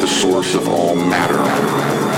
the source of all matter.